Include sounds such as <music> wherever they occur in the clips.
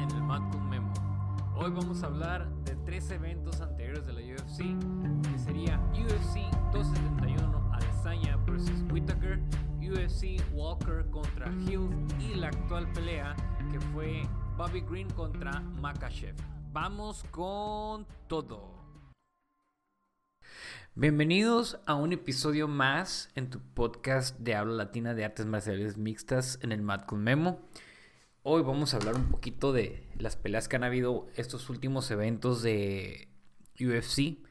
en el Mat con Memo. Hoy vamos a hablar de tres eventos anteriores de la UFC, que sería UFC 271 Adesanya vs Whitaker, UFC Walker contra Hill y la actual pelea que fue Bobby Green contra Makachev. Vamos con todo. Bienvenidos a un episodio más en tu podcast de habla latina de artes marciales mixtas en el Mat con Memo. Hoy vamos a hablar un poquito de las peleas que han habido estos últimos eventos de UFC.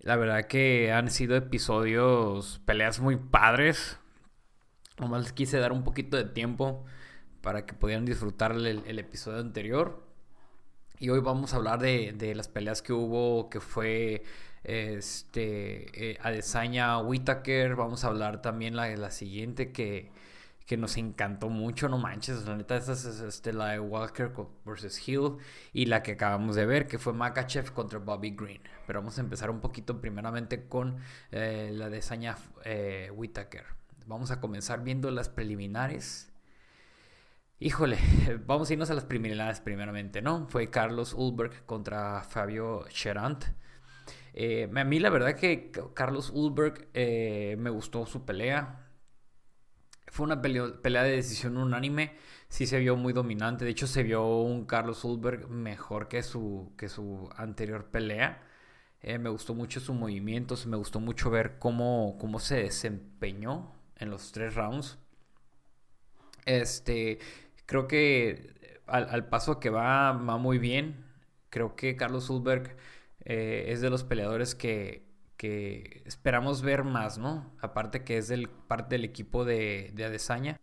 La verdad que han sido episodios, peleas muy padres. Nomás quise dar un poquito de tiempo para que pudieran disfrutar el, episodio anterior. Y hoy vamos a hablar de, las peleas que hubo, que fue este, eh, Adesanya Whitaker. Vamos a hablar también la, la siguiente que que nos encantó mucho, no manches, la neta esa es este, la de Walker vs. Hill y la que acabamos de ver que fue Makachev contra Bobby Green. Pero vamos a empezar un poquito primeramente con eh, la de Sanya eh, Whitaker. Vamos a comenzar viendo las preliminares. Híjole, vamos a irnos a las preliminares primeramente, ¿no? Fue Carlos Ulberg contra Fabio Cherant. Eh, a mí la verdad que Carlos Ulberg me gustó su pelea fue una pelea de decisión unánime. Sí se vio muy dominante. De hecho, se vio un Carlos Ulberg mejor que su, que su anterior pelea. Eh, me gustó mucho su movimiento. Me gustó mucho ver cómo, cómo se desempeñó en los tres rounds. Este, creo que al, paso que va, va muy bien. Creo que Carlos Ulberg eh, es de los peleadores que que esperamos ver más, ¿no? Aparte que es del, parte del equipo de, de Adesanya.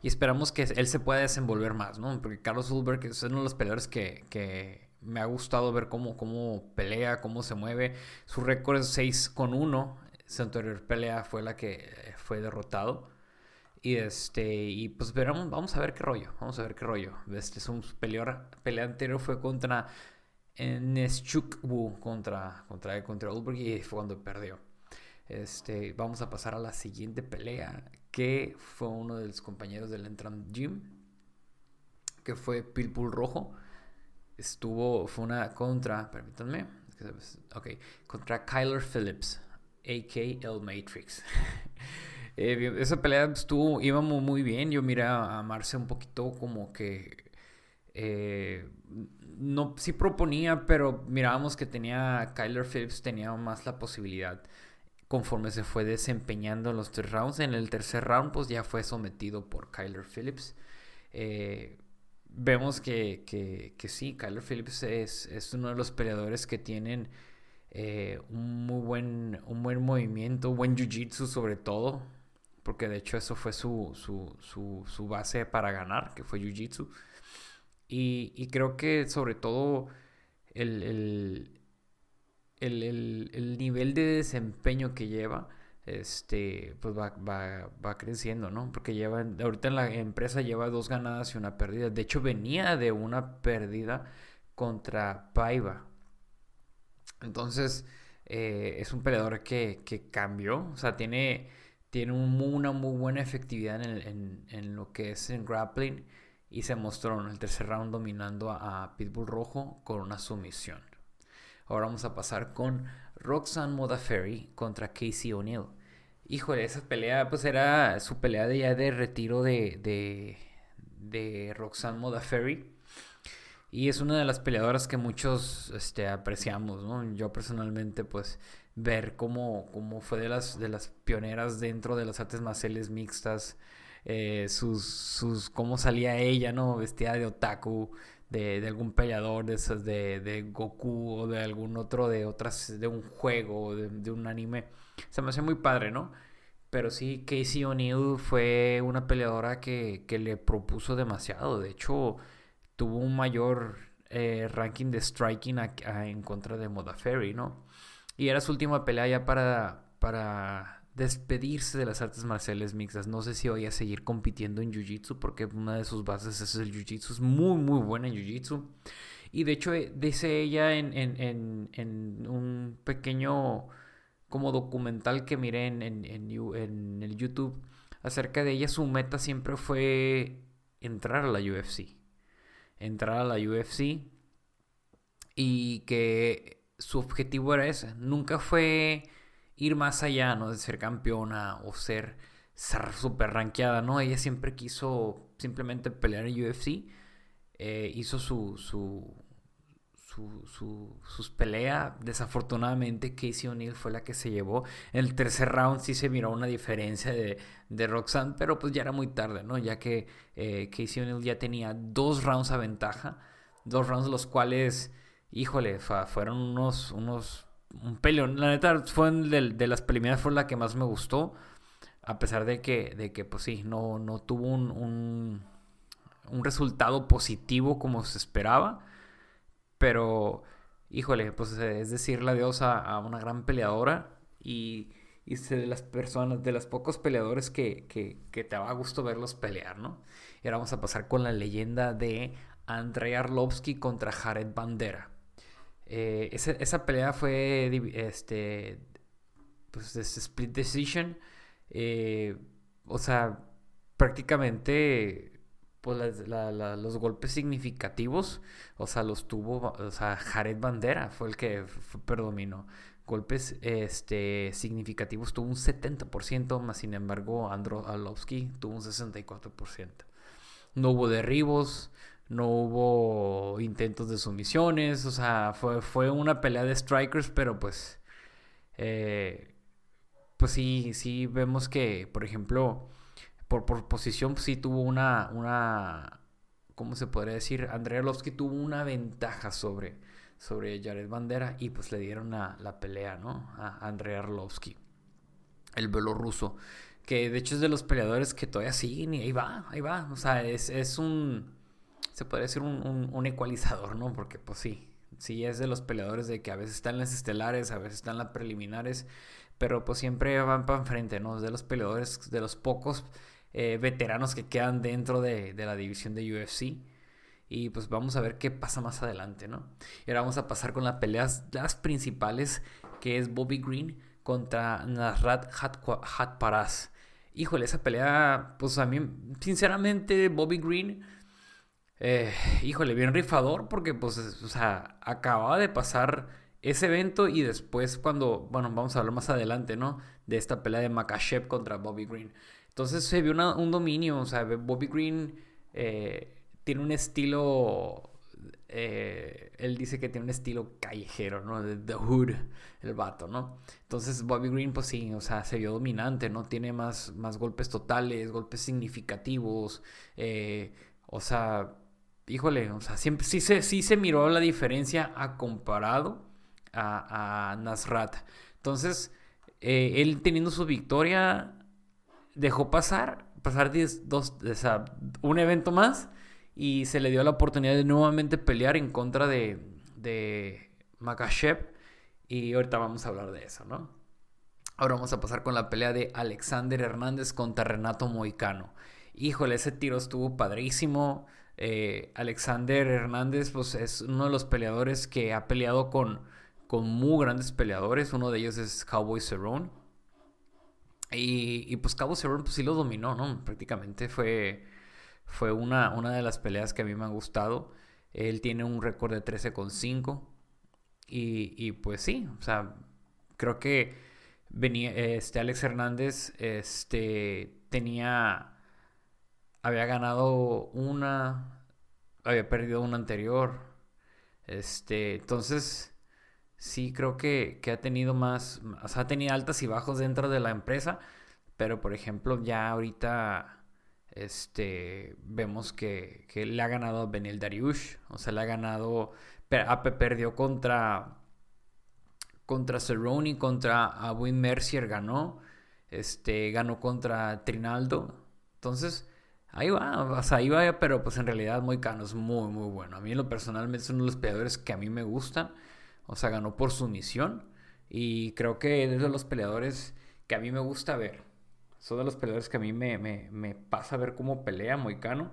Y esperamos que él se pueda desenvolver más, ¿no? Porque Carlos Ulberg es uno de los peleadores que, me ha gustado ver cómo, cómo pelea, cómo se mueve. Su récord es 6 con 1. Su anterior pelea fue la que fue derrotado. Y este, y pues veremos, vamos a ver qué rollo. Vamos a ver qué rollo. Este es un peleador, pelea anterior fue contra en Wu contra, contra, contra Ulberg y fue cuando perdió. Este, vamos a pasar a la siguiente pelea, que fue uno de los compañeros del Entram Gym, que fue Pilpul Rojo. Estuvo, fue una contra, permítanme, ok, contra Kyler Phillips, a.k.a. Matrix. <laughs> Eh, esa pelea estuvo, íbamos muy bien. Yo miré a Marce un poquito como que eh, no, sí proponía, pero mirábamos que tenía Kyler Phillips tenía más la posibilidad conforme se fue desempeñando en los tres rounds. En el tercer round, pues ya fue sometido por Kyler Phillips. Eh, vemos que, que, sí, Kyler Phillips es, uno de los peleadores que tienen eh, un muy buen, un buen movimiento, buen jiu-jitsu sobre todo, porque de hecho eso fue su, su, su, su base para ganar, que fue jiu-jitsu. Y, creo que sobre todo el, nivel de desempeño que lleva, este, pues va, va, creciendo, ¿no? Porque lleva, ahorita en la empresa lleva dos ganadas y una pérdida. De hecho, venía de una pérdida contra Paiva. Entonces, eh, es un peleador que, cambió, o sea, tiene, tiene una muy buena efectividad en, en lo que es en grappling y se mostró en el tercer round dominando a, Pitbull Rojo con una sumisión. Ahora vamos a pasar con Roxanne Modafferi contra Casey O'Neill. Híjole, esa pelea pues era su pelea de ya de retiro de, de, de Roxanne Modafferi. Y es una de las peleadoras que muchos este, apreciamos, ¿no? Yo personalmente, pues, ver cómo, cómo fue de las, de las pioneras dentro de las artes marciales mixtas, eh, sus, sus, cómo salía ella, ¿no? Vestida de otaku, de, de algún peleador, de de, Goku o de algún otro, de otras, de un juego, de, de un anime. Se me hace muy padre, ¿no? Pero sí, Casey O'Neill fue una peleadora que, que, le propuso demasiado. De hecho, tuvo un mayor eh, ranking de striking en contra de Modafferi, ¿no? Y era su última pelea ya para, para despedirse de las artes marciales mixtas. No sé si voy a seguir compitiendo en Jiu-Jitsu porque una de sus bases es el Jiu-Jitsu. Es muy, muy buena en Jiu-Jitsu. Y de hecho eh, dice ella en, en, un pequeño como documental que miré en, el YouTube acerca de ella, su meta siempre fue entrar a la UFC. entrar a la UFC y que su objetivo era ese. Nunca fue ir más allá, ¿no? De ser campeona o ser súper rankeada, ¿no? Ella siempre quiso simplemente pelear en UFC. Eh, hizo su, su, su, sus peleas. Desafortunadamente, Casey O'Neill fue la que se llevó. En el tercer round sí se miró una diferencia de, de Roxanne, pero pues ya era muy tarde, ¿no? Ya que eh, Casey O'Neill ya tenía dos rounds a ventaja. Dos rounds los cuales, híjole, fueron unos, unos, un peleón. La neta, fue de, las preliminares fue la que más me gustó. A pesar de que, de que pues sí, no, no tuvo un, un, resultado positivo como se esperaba. Pero, híjole, pues es decirle adiós a, a una gran peleadora y, y de las personas, de los pocos peleadores que, que, que, te va a gusto verlos pelear, ¿no? Y ahora vamos a pasar con la leyenda de Andrei Arlovsky contra Jared Bandera. Eh, esa, pelea fue este, pues, split decision. Eh, o sea, prácticamente pues los golpes significativos, o sea, los tuvo, o sea, Jared Bandera fue el que predominó. Golpes este, significativos tuvo un 70%, más sin embargo, Andro Alowski tuvo un 64%. No hubo derribos, no hubo intentos de sumisiones, o sea, fue, fue una pelea de strikers, pero pues, eh, pues sí, sí vemos que, por ejemplo, por, posición pues, sí tuvo una, una, ¿cómo se podría decir? Andrei Arlovsky tuvo una ventaja sobre, sobre Jared Bandera y pues le dieron la, pelea, ¿no? A Andrei Arlovsky, el ruso que de hecho es de los peleadores que todavía siguen y ahí va, ahí va, o sea, es, un, se podría decir un, un, ecualizador, ¿no? Porque pues sí, sí es de los peleadores de que a veces están las estelares, a veces están las preliminares, pero pues siempre van para enfrente, ¿no? Es de los peleadores, de los pocos eh, veteranos que quedan dentro de, la división de UFC. Y pues vamos a ver qué pasa más adelante, ¿no? Y ahora vamos a pasar con las peleas, las principales, que es Bobby Green contra Nasrat Hatparaz. Híjole, esa pelea, pues a mí, sinceramente, Bobby Green, eh, híjole, bien rifador, porque pues, o sea, acababa de pasar ese evento y después cuando, bueno, vamos a hablar más adelante, ¿no? De esta pelea de Makachev contra Bobby Green. Entonces se vio un dominio, o sea, Bobby Green eh, tiene un estilo, eh, él dice que tiene un estilo callejero, ¿no? De The Hood, el vato, ¿no? Entonces Bobby Green, pues sí, o sea, se vio dominante, ¿no? Tiene más, más golpes totales, golpes significativos, eh, o sea, híjole, o sea, siempre, sí, se, sí se miró la diferencia a comparado a, a Nasrat. Entonces, él teniendo su victoria dejó pasar, pasar dos, un evento más y se le dio la oportunidad de nuevamente pelear en contra de, de Makachev y ahorita vamos a hablar de eso, ¿no? Ahora vamos a pasar con la pelea de Alexander Hernández contra Renato Moicano. Híjole, ese tiro estuvo padrísimo. Eh, Alexander Hernández pues, es uno de los peleadores que ha peleado con, con muy grandes peleadores. Uno de ellos es Cowboy Cerrone. Y, pues Cabo Cerrone pues sí lo dominó, ¿no? Prácticamente fue, fue una, una de las peleas que a mí me han gustado. Él tiene un récord de 13,5. Y, y pues sí, o sea, creo que este Alex Hernández este, tenía, había ganado una, había perdido una anterior. Este, entonces sí creo que, ha tenido más, o sea, ha tenido altas y bajos dentro de la empresa, pero por ejemplo ya ahorita este, vemos que, le ha ganado a Benel Dariush, o sea, le ha ganado, perdió contra, contra Cerrone, contra Win Mercier ganó, este, ganó contra Trinaldo, entonces... Ahí va, o sea, ahí va, pero pues en realidad Moicano es muy, muy bueno. A mí lo personal es uno de los peleadores que a mí me gustan. O sea, ganó por sumisión. Y creo que es de los peleadores que a mí me gusta ver. Son de los peleadores que a mí me, me, pasa a ver cómo pelea Moicano.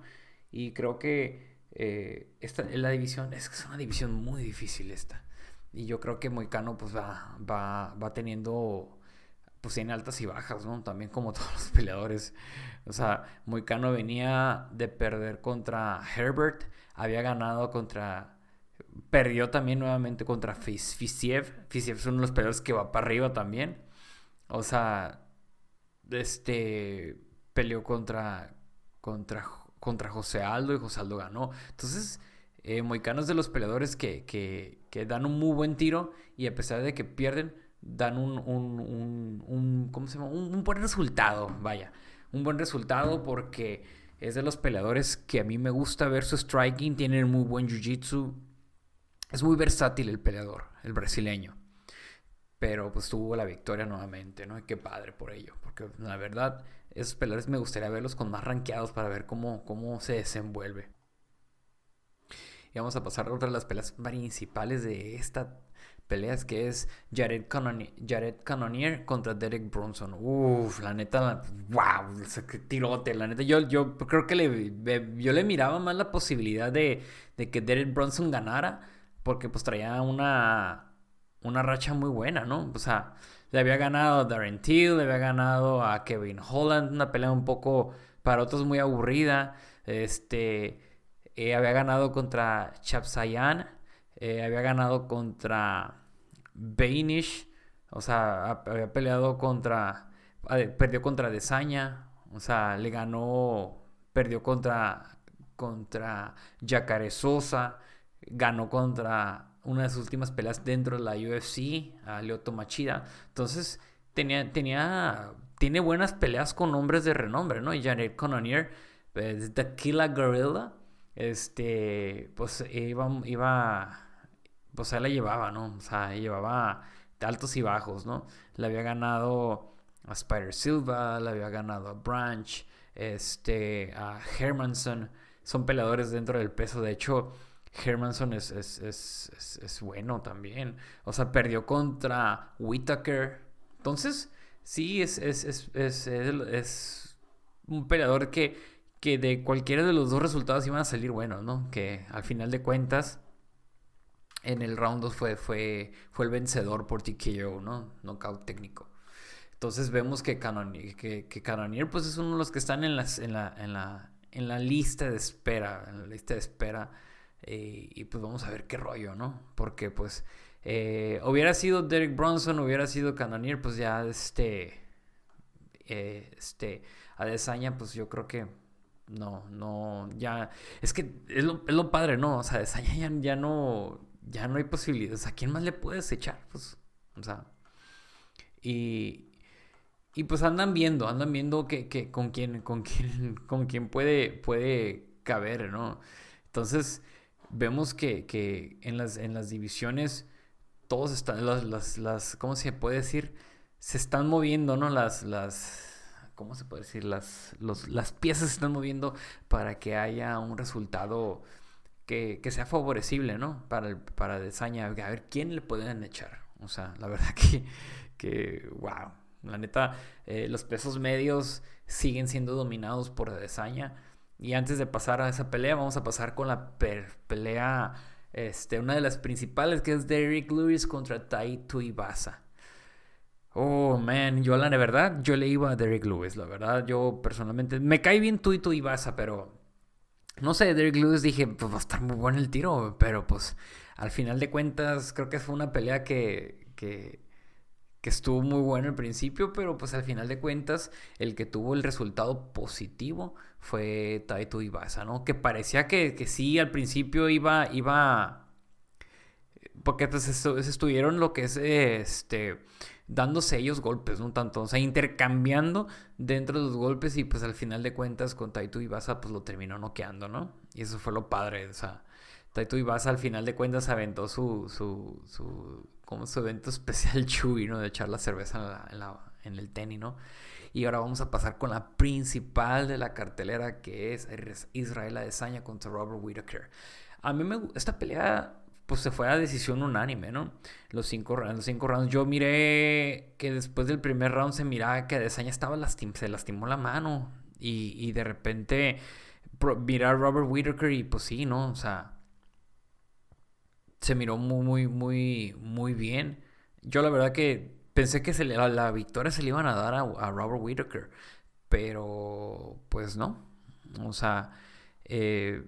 Y creo que eh, esta, la división, es que es una división muy difícil esta. Y yo creo que Moicano pues va, va, va teniendo pues tiene altas y bajas, ¿no? También como <laughs> todos los peleadores. O sea, Moicano venía de perder contra Herbert, había ganado contra... Perdió también nuevamente contra Fisiev. Fisiev es uno de los peleadores que va para arriba también. O sea, este peleó contra, contra, contra José Aldo y José Aldo ganó. Entonces, eh, Moicano es de los peleadores que, que, que dan un muy buen tiro y a pesar de que pierden, dan un, un, un, ¿cómo se llama? Un, buen resultado, vaya. Un buen resultado porque es de los peleadores que a mí me gusta ver su striking, tienen muy buen jiu-jitsu. Es muy versátil el peleador, el brasileño. Pero pues tuvo la victoria nuevamente, ¿no? Y qué padre por ello. Porque la verdad, esos peleadores me gustaría verlos con más rankeados para ver cómo, cómo se desenvuelve. Y vamos a pasar a otra de las peleas principales de esta peleas que es Jared, Cannonier, contra Derek Bronson. Uf, la neta, wow, tirote, la neta. Yo, yo creo que le, yo le miraba más la posibilidad de, que Derek Bronson ganara, porque pues traía una, una racha muy buena, ¿no? O sea, le había ganado a Darren Till, le había ganado a Kevin Holland, una pelea un poco para otros muy aburrida. Este, eh, había ganado contra Chapsayan, eh, había ganado contra Bainish, o sea, había peleado contra, perdió contra Desaña, o sea, le ganó, perdió contra, contra Yacare Sosa, ganó contra una de sus últimas peleas dentro de la UFC, a Lyoto Machida. Entonces, tenía, tenía, tiene buenas peleas con hombres de renombre, ¿no? Y Janet Cannonier, pues, Tequila Gorilla, este, pues iba, iba pues él la llevaba, ¿no? O sea, llevaba altos y bajos, ¿no? Le había ganado a Spider Silva, le había ganado a Branch, este, a Hermanson. Son peleadores dentro del peso. De hecho, Hermanson es, es, es, es bueno también. O sea, perdió contra Whitaker. Entonces, sí, es, es, un peleador que, que de cualquiera de los dos resultados iban a salir buenos, ¿no? Que al final de cuentas en el round 2 fue, fue, fue el vencedor por TKO, ¿no? Knockout técnico. Entonces vemos que Canonier, que, que pues es uno de los que están en, las, en, la, en, la, en la lista de espera, en la lista de espera. Eh, y pues vamos a ver qué rollo, ¿no? Porque pues eh, hubiera sido Derek Bronson, hubiera sido Canonier, pues ya este, eh, este, Adesanya, pues yo creo que no, no, ya, es que es lo, es lo padre, ¿no? O sea, Adesanya ya, ya no, ya no hay posibilidades. ¿A quién más le puedes echar? Pues, o sea, y, y pues andan viendo, andan viendo que, que con quién, con quién, <laughs> con quién puede, puede caber, ¿no? Entonces, vemos que, que en, las, en las divisiones todos están, las, las, las, ¿cómo se puede decir? Se están moviendo, ¿no? Las, las, ¿cómo se puede decir? Las, los, las piezas se están moviendo para que haya un resultado que, sea favorecible, ¿no? Para, el, para Desaña, a ver quién le pueden echar. O sea, la <laughs> verdad que, que wow. La neta, eh, los pesos medios siguen siendo dominados por Desaña. Y antes de pasar a esa pelea, vamos a pasar con la pelea, este, una de las principales, que es Derrick Lewis contra Taito Ibasa. Oh, man, yo la verdad, yo le iba a Derrick Lewis, la verdad, yo personalmente, me cae bien Taito Ibasa, pero no sé, Derek Lewis dije, pues va a estar muy bueno el tiro, pero pues al final de cuentas creo que fue una pelea que, que, estuvo muy buena al principio, pero pues al final de cuentas el que tuvo el resultado positivo fue Taito Ibasa, ¿no? Que parecía que, que sí al principio iba, iba, porque pues estuvieron lo que es este dándose ellos golpes, ¿no? Tanto, o sea, intercambiando dentro de los golpes y pues al final de cuentas con Taito Ibasa pues lo terminó noqueando, ¿no? Y eso fue lo padre, o sea, Taito Ibasa al final de cuentas aventó su, su, su, como su evento especial <laughs> Chuy, ¿no? De echar la cerveza en, la, en, el tenis, ¿no? Y ahora vamos a pasar con la principal de la cartelera que es Israel Adesanya contra Robert Whittaker. A mí me esta pelea pues se fue a decisión unánime, ¿no? Los cinco, los cinco rounds. Yo miré que después del primer round se miraba que Adesanya estaba lastim se lastimó la mano. Y, de repente mirar a Robert Whittaker y pues sí, ¿no? O sea, se miró muy, muy, muy, muy bien. Yo la verdad que pensé que se la, victoria se le iban a dar a, Robert Whittaker, pero pues no. O sea, eh,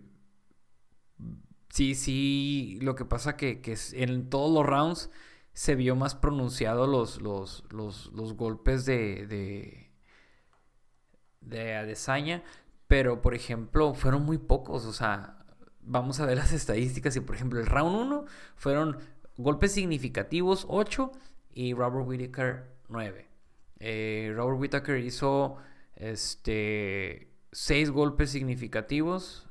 sí, sí, lo que pasa que, que en todos los rounds se vio más pronunciado los, los, los, golpes de, de, de Adesanya, pero por ejemplo fueron muy pocos, o sea, vamos a ver las <laughs> estadísticas y por ejemplo el round 1 fueron golpes significativos 8 y Robert Whittaker 9. Eh, Robert Whittaker hizo este 6 golpes significativos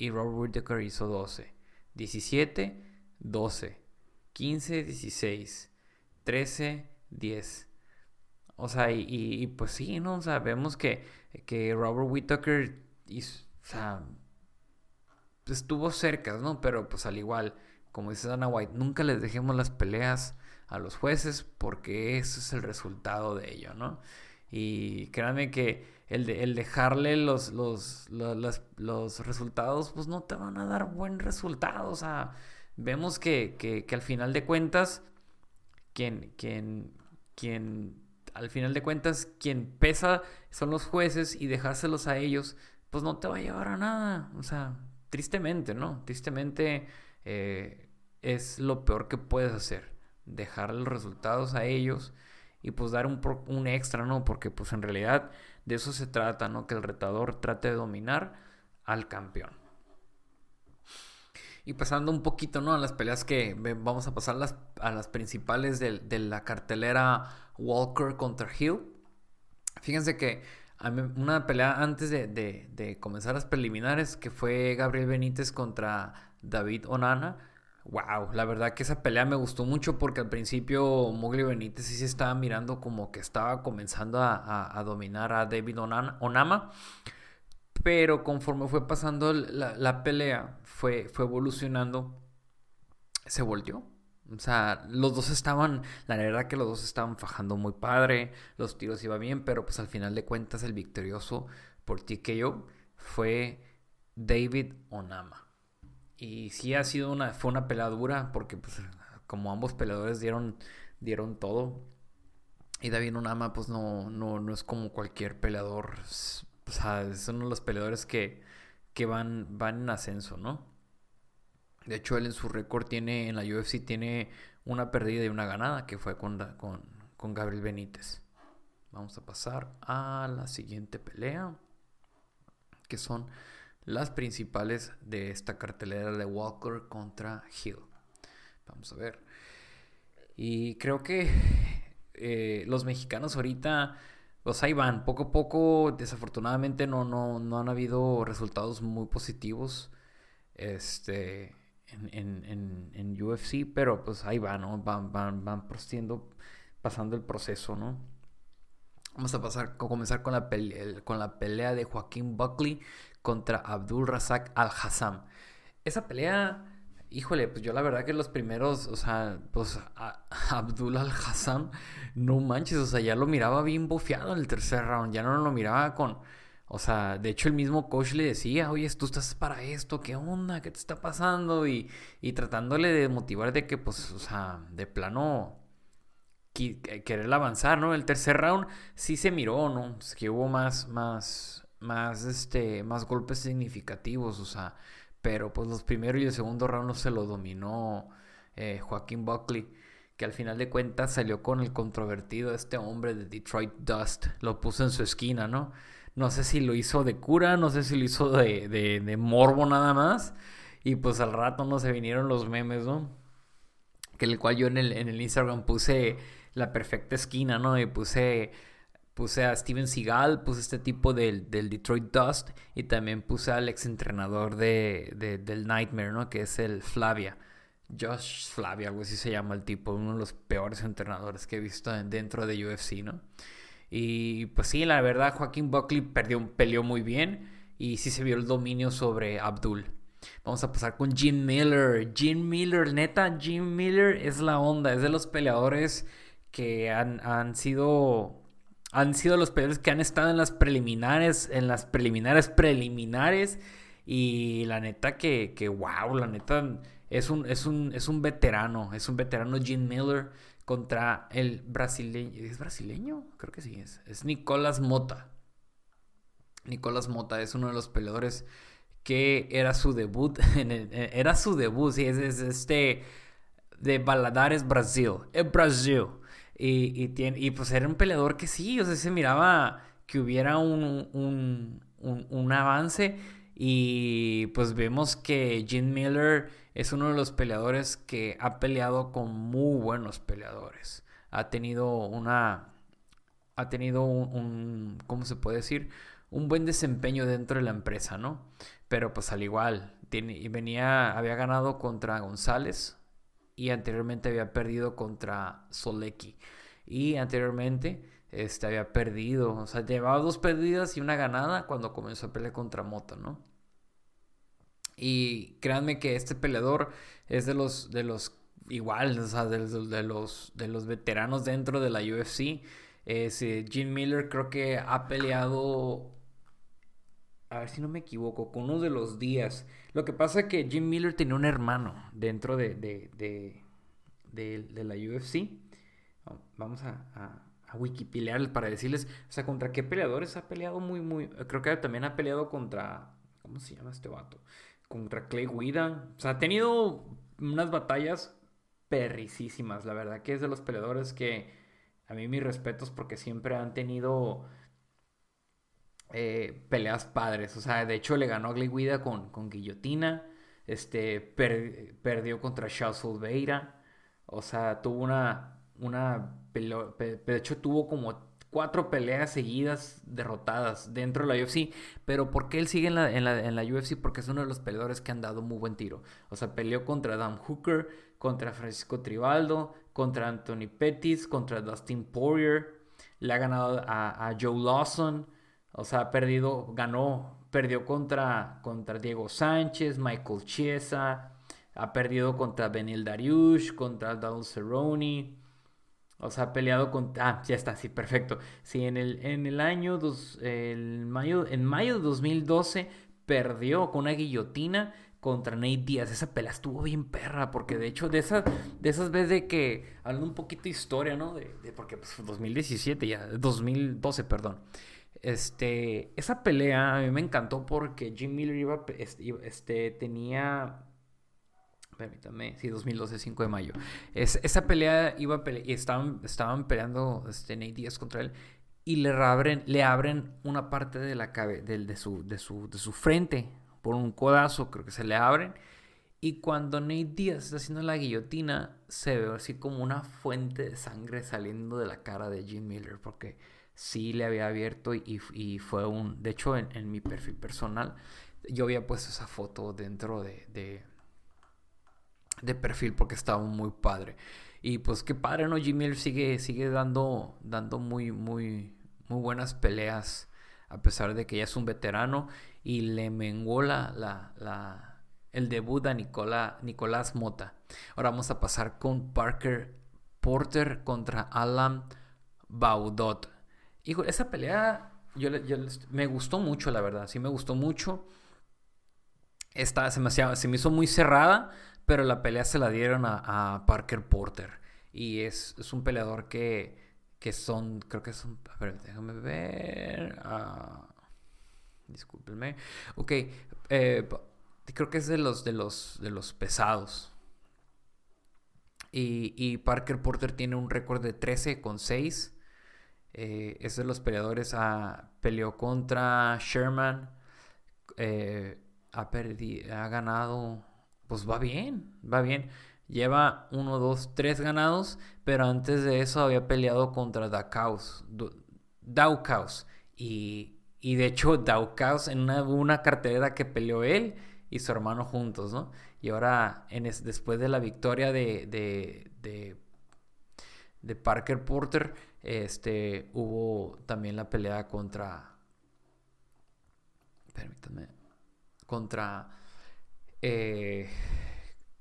y Robert Whittaker hizo 12. 17, 12. 15, 16. 13, 10. O sea, y, pues sí, ¿no? O sea, vemos que, que Robert Whittaker hizo, o sea, estuvo cerca, ¿no? Pero pues al igual, como dice Dana White, nunca les dejemos las peleas a los jueces porque ese es el resultado de ello, ¿no? Y créanme que el, de, el dejarle los, los, los, resultados, pues no te van a dar buen resultado. O sea, vemos que, que, que al final de cuentas, quien, al final de cuentas, quien pesa son los jueces y dejárselos a ellos, pues no te va a llevar a nada. O sea, tristemente, ¿no? Tristemente eh, es lo peor que puedes hacer. Dejar los resultados a ellos y pues dar un, un, extra, ¿no? Porque pues en realidad de eso se trata, ¿no? Que el retador trate de dominar al campeón. Y pasando un poquito, ¿no? A las peleas que vamos a pasar a las principales de, de la cartelera Walker contra Hill. Fíjense que una pelea antes de, comenzar las preliminares que fue Gabriel Benítez contra David Onana. Wow, la verdad que esa pelea me gustó mucho porque al principio Mowgli Benítez sí se estaba mirando como que estaba comenzando a, dominar a David Onama. Pero conforme fue pasando la, pelea, fue, fue evolucionando, se volvió o sea, los dos estaban, la verdad que los dos estaban fajando muy padre, los tiros iban bien, pero pues al final de cuentas el victorioso por ti fue David Onama. Y sí ha sido una, fue una pelea dura porque pues como ambos peleadores dieron, dieron todo. Y David Onama pues no, no, no es como cualquier peleador, o sea, es uno de los peleadores que, que van, van en ascenso, ¿no? De hecho, él en su récord tiene, en la UFC tiene una perdida y una ganada, que fue con, con, Gabriel Benítez. Vamos a pasar a la siguiente pelea, que son las principales de esta cartelera de Walker contra Hill. Vamos a ver. Y creo que eh, los mexicanos ahorita, pues ahí van, poco a poco, desafortunadamente no, no, no han habido resultados muy positivos. Este, en, UFC, pero pues ahí va, ¿no? Van, van, van pasando el proceso, ¿no? Vamos a pasar, comenzar con la, con la pelea de Joaquín Buckley contra Abdul Razak Al-Hassam. Esa pelea, híjole, pues yo la verdad que los primeros, o sea, pues <laughs> Abdul Al-Hassam, no manches, o sea, ya lo miraba bien bofeado en el tercer round, ya no lo miraba con o sea, de hecho el mismo coach le decía, oye, tú estás para esto, ¿qué onda? ¿Qué te está pasando? Y, y tratándole de motivar de que, pues, o sea, de plano querer avanzar, ¿no? El tercer round sí se miró, ¿no? Es que hubo más, más, más, este, más golpes significativos, o sea, pero pues los primeros y el segundo round se lo dominó eh, Joaquín Buckley que al final de cuentas salió con el controvertido este hombre de Detroit Dust, lo puso en su esquina, ¿no? No sé si lo hizo de cura, no sé si lo hizo de, de, morbo nada más. Y pues al rato no se vinieron los memes, ¿no? Que el cual yo en el, en el Instagram puse la perfecta esquina, ¿no? Y puse, puse a Steven Seagal, puse este tipo del, del Detroit Dust y también puse al ex entrenador de, del Nightmare, ¿no? Que es el Flavia. Josh Flavia, algo así se llama el tipo, uno de los peores entrenadores que he visto dentro de UFC, ¿no? Y pues sí, la verdad, Joaquín Buckley perdió, peleó muy bien y sí se vio el dominio sobre Abdul. Vamos a pasar con Jim Miller. Jim Miller, neta, Jim Miller es la onda, es de los peleadores que han, han sido han sido los peleadores que han estado en las preliminares, en las preliminares preliminares. Y la neta que, que wow, la neta es un, es un, es un veterano, es un veterano Jim Miller contra el brasileño. ¿Es brasileño? Creo que sí es. Es Nicolás Mota. Nicolás Mota es uno de los peleadores que era su debut. <laughs> En era su debut, sí, es, este de Baladares Brasil. Es Brasil. Y, y, tiene, y pues era un peleador que sí, o sea, se miraba que hubiera un, un, un, avance. Y pues vemos que Jim Miller es uno de los peleadores que ha peleado con muy buenos peleadores. Ha tenido una. Ha tenido un, un ¿cómo se puede decir? Un buen desempeño dentro de la empresa, ¿no? Pero pues al igual, tiene, venía, había ganado contra González y anteriormente había perdido contra Solecki. Y anteriormente este, había perdido, o sea, llevaba dos perdidas y una ganada cuando comenzó a pelear contra Moto, ¿no? Y créanme que este peleador es de los, de los igual, o sea, de, los, de los veteranos dentro de la UFC. Es, Jim Miller creo que ha peleado, a ver si no me equivoco, con uno de los días. Lo que pasa es que Jim Miller tenía un hermano dentro de, de, de, la UFC. Vamos a a para decirles, o sea, contra qué peleadores ha peleado muy, muy. Creo que también ha peleado contra. ¿Cómo se llama este vato? Contra Clay Guida. O sea, ha tenido unas batallas perricísimas. La verdad que es de los peleadores que a mí mis respetos porque siempre han tenido eh, peleas padres. O sea, de hecho le ganó a Clay Guida con, con guillotina. Este, perdió contra Charles Oliveira. O sea, tuvo una, una de hecho tuvo como cuatro peleas seguidas derrotadas dentro de la UFC. Pero ¿por qué él sigue en la, en, la, en la, UFC? Porque es uno de los peleadores que han dado muy buen tiro. O sea, peleó contra Dan Hooker, contra Francisco Tribaldo, contra Anthony Pettis, contra Dustin Poirier. Le ha ganado a, Joe Lawson. O sea, ha perdido, ganó, perdió contra, contra Diego Sánchez, Michael Chiesa. Ha perdido contra Benil Dariush, contra Donald Cerrone. O sea, ha peleado con... Ah, ya está, sí, perfecto. Sí, en el, en el año... Dos, el mayo, en mayo de 2012 perdió con una guillotina contra Nate Díaz. Esa pelea estuvo bien perra, porque de hecho de esas, de esas veces de que... Hablando un poquito de historia, ¿no? De, porque pues 2017 ya, 2012, perdón. Este, esa pelea a mí me encantó porque Jim Miller iba, este, tenía permítame, sí, 2012, 5 de mayo. Es, esa pelea iba a y estaban, estaban peleando este, Nate Diaz contra él y le abren, le abren una parte de la cabe, de, de, su, de, su, de su frente por un codazo, creo que se le abren. Y cuando Nate Diaz está haciendo la guillotina, se ve así como una fuente de sangre saliendo de la cara de Jim Miller, porque sí le había abierto y, y fue un... De hecho, en, en, mi perfil personal, yo había puesto esa foto dentro de, de perfil porque estaba muy padre. Y pues qué padre, ¿no? Jimmy sigue, sigue dando, dando muy, muy, muy buenas peleas a pesar de que ya es un veterano y le menguó la, la, el debut a Nicolás Mota. Ahora vamos a pasar con Parker Porter contra Alan Baudot. Hijo, esa pelea yo, me gustó mucho, la verdad, sí me gustó mucho. Se me, se me hizo muy cerrada, pero la pelea se la dieron a, Parker Porter. Y es, un peleador que, que son, creo que son, a ver, déjame ver. Uh, discúlpenme. Ok, eh, creo que es de los, de los, de los pesados. Y, Parker Porter tiene un récord de 13 con 6. Eh, es de los peleadores. Ah, peleó contra Sherman. Eh, ha, ha ganado pues va bien, va bien. Lleva uno, dos, tres ganados, pero antes de eso había peleado contra Daukaus. Daukaus. Y, y de hecho, <laughs> Daukaus en una, una cartelera que peleó él y su hermano juntos, ¿no? Y ahora, después de la victoria de, de, de, Parker Porter, este, hubo también la pelea contra... Permítanme. Contra eh,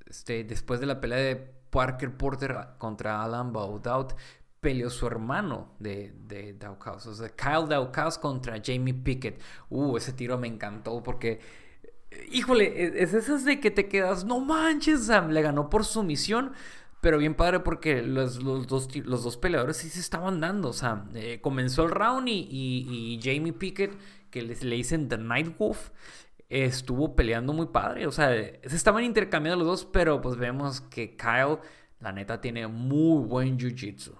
este, después de la pelea de Parker Porter contra Alan Baudout, peleó su hermano de, de. O sea, Kyle Daukaus contra Jamie Pickett. Uh, ese tiro me encantó porque, híjole, es esas de que te quedas, no manches, le ganó por sumisión. Pero bien padre porque los, dos, los dos peleadores sí se estaban dando. O sea, eh, comenzó el round y, Jamie Pickett, que le, le dicen The Night Wolf, estuvo peleando muy padre. O sea, se estaban intercambiando los dos, pero pues vemos que Kyle, la neta, tiene muy buen jiu-jitsu.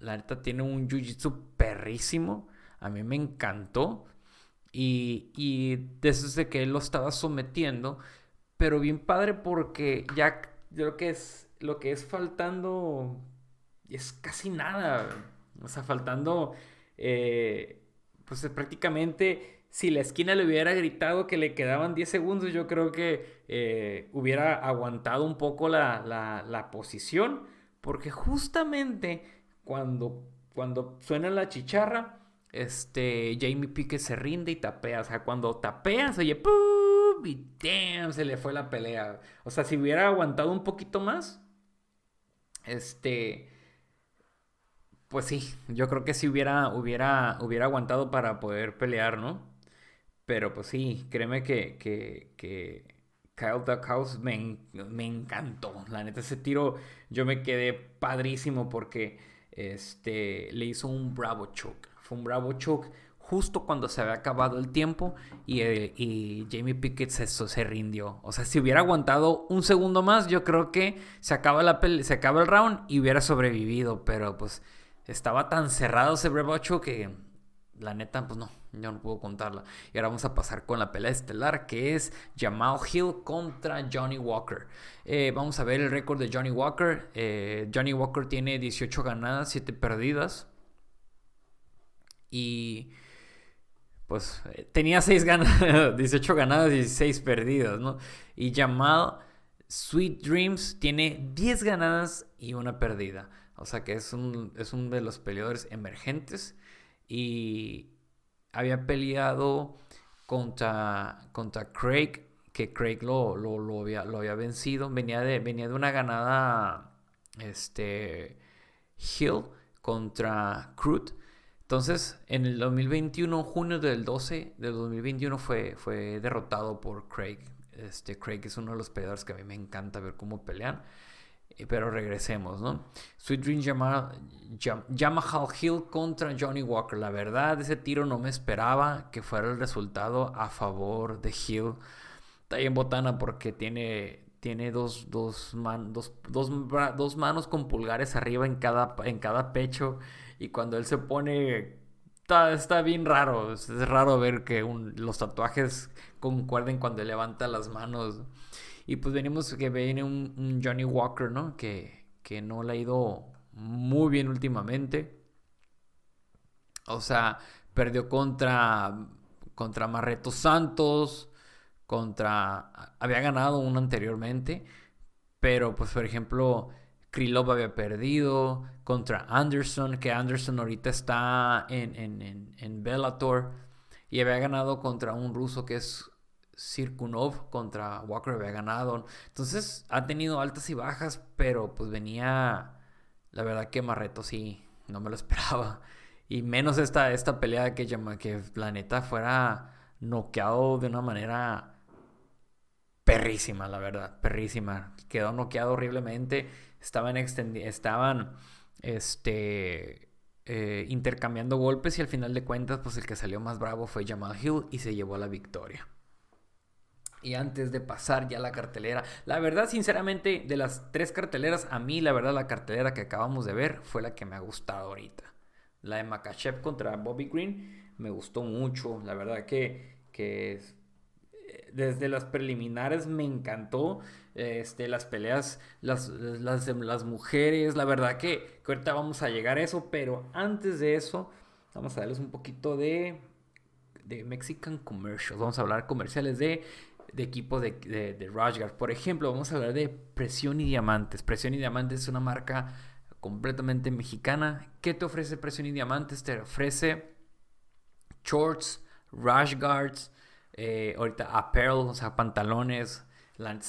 La neta tiene un jiu-jitsu perrísimo. A mí me encantó. Y, y desde que él lo estaba sometiendo. Pero bien padre porque ya lo que es, lo que es faltando es casi nada. O sea, faltando, eh, pues prácticamente si la esquina le hubiera gritado que le quedaban 10 segundos, yo creo que eh, hubiera aguantado un poco la, la, posición. Porque justamente cuando, cuando suena la chicharra, este, Jamie Pique se rinde y tapea. O sea, cuando tapea, se oye ¡pum! y damn, se le fue la pelea. O sea, si hubiera aguantado un poquito más, este, pues sí, yo creo que sí hubiera, hubiera, hubiera aguantado para poder pelear, ¿no? Pero pues sí, créeme que, que, que Kyle Duckhouse me, me encantó. La neta, ese tiro yo me quedé padrísimo porque este, le hizo un bravo choke. Fue un bravo choke justo cuando se había acabado el tiempo y, eh, Jamie Pickett se, se, rindió. O sea, si hubiera aguantado un segundo más, yo creo que se acaba, la se acaba el round y hubiera sobrevivido. Pero pues estaba tan cerrado ese bravo choke que la neta, pues no, yo no puedo contarla. Y ahora vamos a pasar con la pelea estelar, que es Jamal Hill contra Johnny Walker. Eh, vamos a ver el récord de Johnny Walker. Eh, Johnny Walker tiene 18 ganadas, 7 perdidas. Y pues eh, tenía 6 ganadas, 18 ganadas y 6 perdidas, ¿no? Y Jamal Sweet Dreams tiene 10 ganadas y una perdida. O sea que es un, es uno de los peleadores emergentes y había peleado contra, contra Craig, que Craig lo, lo, había, lo había, vencido. Venía de, venía de una ganada este, Hill contra Crute. Entonces, en el 2021, junio del 12 del 2021, fue, fue derrotado por Craig. Este, Craig es uno de los peleadores que a mí me encanta ver cómo pelean. Eh, pero regresemos, ¿no? Sweet Dream Yamaha Hill contra Johnny Walker. La verdad, ese tiro no me esperaba que fuera el resultado a favor de Hill. Está bien botana porque tiene, tiene dos, dos, dos, dos, manos con pulgares arriba en cada, en cada pecho. Y cuando él se pone Está, está, bien raro. Es raro ver que los tatuajes concuerden cuando levanta las manos. Y pues venimos que viene un, Johnny Walker, ¿no? Que, que no le ha ido muy bien últimamente. O sea, perdió contra, contra Marreto Santos, contra... Había ganado uno anteriormente, pero pues por ejemplo, Krylov había perdido contra Anderson, que Anderson ahorita está en, en, en, en Bellator, y había ganado contra un ruso que es Sirkunov contra Walker había ganado. Entonces ha tenido altas y bajas, pero pues venía, la verdad que Marreto sí, no me lo <laughs> esperaba. Y menos esta, esta pelea que, que Planeta fuera noqueado de una manera perrísima, la verdad, perrísima. Quedó noqueado horriblemente. Estaban, estaban este, eh, intercambiando golpes y al final de cuentas, pues el que salió más bravo fue Jamal Hill y se llevó la victoria. Y antes de pasar ya la cartelera, la verdad, sinceramente, de las tres carteleras, a mí, la verdad, la cartelera que acabamos de ver fue la que me ha gustado ahorita. La de Makachev contra Bobby Green me gustó mucho. La verdad que, que eh, desde las preliminares me encantó. Este, las peleas, las, las, mujeres. La verdad que, ahorita vamos a llegar a eso. Pero antes de eso, vamos a darles un poquito de, de Mexican Commercials. Vamos a hablar comerciales de de equipo de, de, Por ejemplo, vamos a hablar de Presión y Diamantes. Presión y Diamantes es una marca completamente mexicana. ¿Qué te ofrece Presión y Diamantes? Te ofrece shorts, rash guards, eh, ahorita apparel, o sea, pantalones,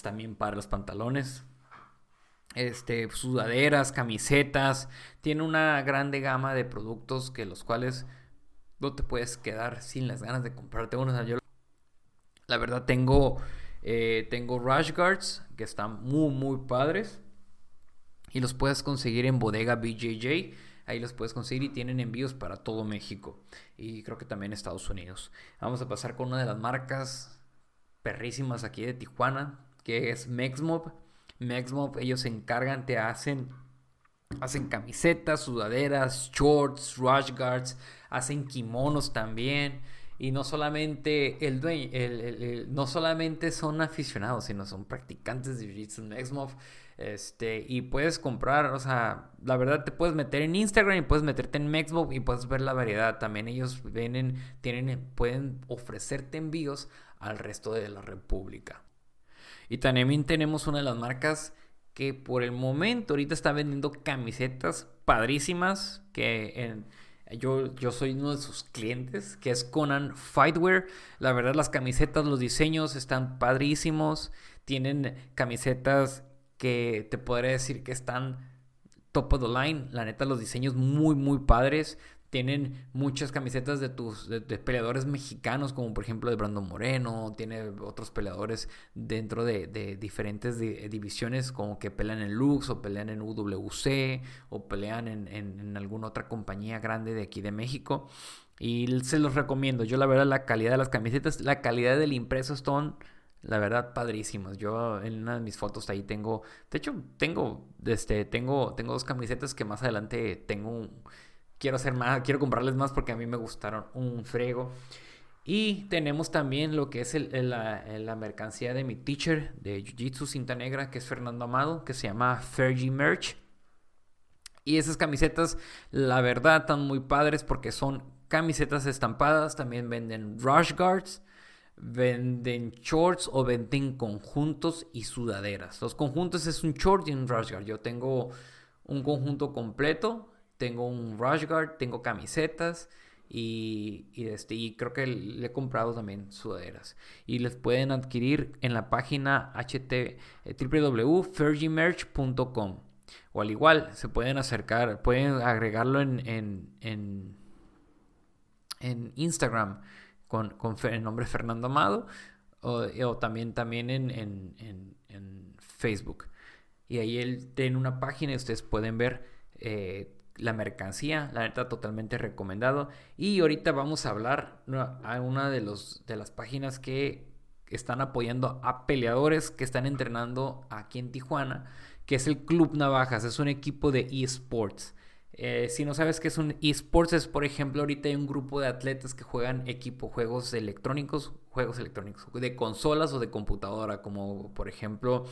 también para los pantalones. Este, sudaderas, camisetas, tiene una grande gama de productos que los cuales no te puedes quedar sin las ganas de comprarte uno. La verdad tengo, eh, tengo rash guards que están muy, muy padres. Y los puedes conseguir en bodega BJJ. Ahí los puedes conseguir y tienen envíos para todo México. Y creo que también Estados Unidos. Vamos a pasar con una de las marcas perrísimas aquí de Tijuana. Que es Mexmob. Mexmob, ellos se encargan, te hacen Hacen camisetas, sudaderas, shorts, rush guards, hacen kimonos también. Y no solamente el dueño, no solamente son aficionados, sino son practicantes de Jiu-Jitsu Este, y puedes comprar, o sea, la verdad te puedes meter en Instagram y puedes meterte en Mexmob y puedes ver la variedad. También ellos vienen, tienen, pueden ofrecerte envíos al resto de la República. Y también tenemos una de las marcas que por el momento ahorita está vendiendo camisetas padrísimas que yo, yo soy uno de sus clientes, que es Conan Fightwear. La verdad las camisetas, los diseños están padrísimos. Tienen camisetas que te podría decir que están top of the line. La neta, los diseños muy, muy padres. Tienen muchas camisetas de tus de, peleadores mexicanos, como por ejemplo de Brandon Moreno. Tiene otros peleadores dentro de, diferentes divisiones, como que pelean en Lux o pelean en UWC o pelean en, alguna otra compañía grande de aquí de México. Y se los recomiendo. Yo la verdad la calidad de las camisetas, la calidad del impreso son la verdad padrísimos. Yo en una de mis fotos ahí tengo, de hecho tengo este tengo tengo dos camisetas que más adelante tengo quiero hacer más, quiero comprarles más porque a mí me gustaron un frego. Y tenemos también lo que es la, mercancía de mi teacher de Jiu Jitsu cinta negra, que es Fernando Amado, que se llama Fergie Merch. Y esas camisetas, la verdad, están muy padres porque son camisetas estampadas. También venden rush guards, venden shorts o venden conjuntos y sudaderas. Los conjuntos es un short y un rush guard. Yo tengo un conjunto completo tengo un rush guard, tengo camisetas y, este, y creo que le he comprado también sudaderas. Y les pueden adquirir en la página ht eh. O al igual, se pueden acercar, pueden agregarlo en, en, en, Instagram con, con, el nombre Fernando Amado o, también, también en, en, Facebook. Y ahí él tiene una página y ustedes pueden ver eh, la mercancía, la neta totalmente recomendado. Y ahorita vamos a hablar a una de, los, de las páginas que están apoyando a peleadores que están entrenando aquí en Tijuana, que es el Club Navajas, es un equipo de esports. Eh, si no sabes qué es un esports, es por ejemplo, ahorita hay un grupo de atletas que juegan equipo, juegos electrónicos, juegos electrónicos, de consolas o de computadora, como por ejemplo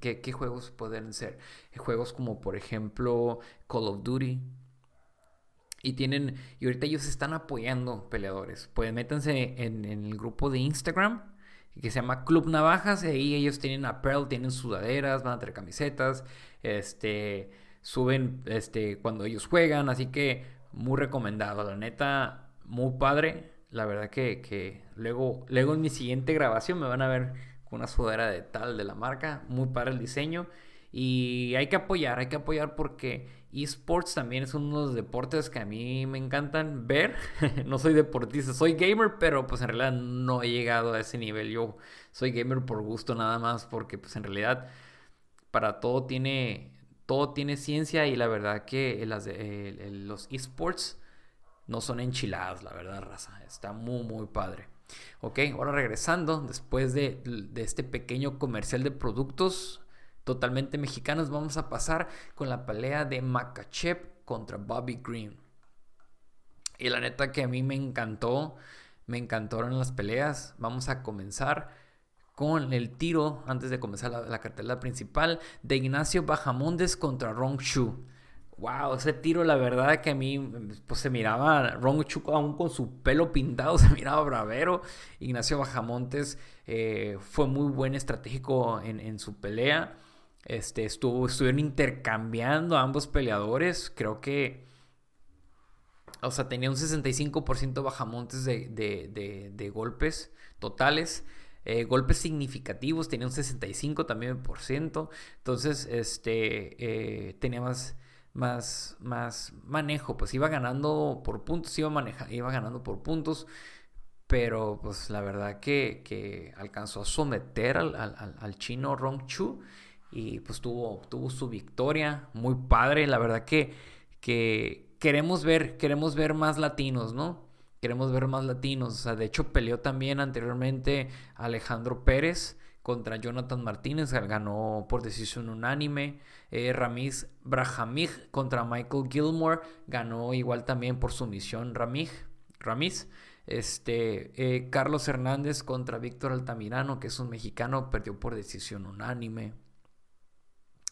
¿Qué, juegos pueden ser? Juegos como por ejemplo Call of Duty. Y tienen. Y ahorita ellos están apoyando peleadores. Pues métanse en, el grupo de Instagram. Que se llama Club Navajas. Y ahí ellos tienen apparel, tienen sudaderas, van a tener camisetas. Este. Suben este. cuando ellos juegan. Así que muy recomendado. La neta. Muy padre. La verdad que, que luego, luego en mi siguiente grabación me van a ver una sudadera de tal de la marca, muy para el diseño. Y hay que apoyar, hay que apoyar porque esports también es uno de los deportes que a mí me encantan ver. <laughs> no soy deportista, soy gamer, pero pues en realidad no he llegado a ese nivel. Yo soy gamer por gusto nada más porque pues en realidad para todo tiene, todo tiene ciencia y la verdad que los esports no son enchilados, la verdad, raza. Está muy, muy padre. Ok, ahora regresando, después de, este pequeño comercial de productos totalmente mexicanos, vamos a pasar con la pelea de Makachev contra Bobby Green. Y la neta que a mí me encantó, me encantaron las peleas. Vamos a comenzar con el tiro, antes de comenzar la, la cartelera principal, de Ignacio Bajamondes contra Rong Shu. Wow, ese tiro, la verdad que a mí pues, se miraba Ron Chuk aún con su pelo pintado, <laughs> se miraba bravero. Ignacio Bajamontes eh, fue muy buen estratégico en, su pelea. Este, estuvo, estuvieron intercambiando a ambos peleadores. Creo que, o sea, tenía un 65% Bajamontes de, de, golpes totales. Eh, golpes significativos, tenía un 65 también por ciento. Entonces, este, eh, tenía más más, más manejo, pues iba ganando por puntos, iba, maneja, iba ganando por puntos, pero pues la verdad que, que alcanzó a someter al, al, chino Rong Chu y pues tuvo, tuvo su victoria, muy padre, la verdad que, que queremos ver, queremos ver más latinos, ¿no? Queremos ver más latinos, o sea, de hecho peleó también anteriormente Alejandro Pérez contra Jonathan Martínez, ganó por decisión unánime. Eh, Ramiz contra Michael Gilmore, ganó igual también por sumisión Ramig, Ramiz. Este, eh, Carlos Hernández contra Víctor Altamirano, que es un mexicano, perdió por decisión unánime.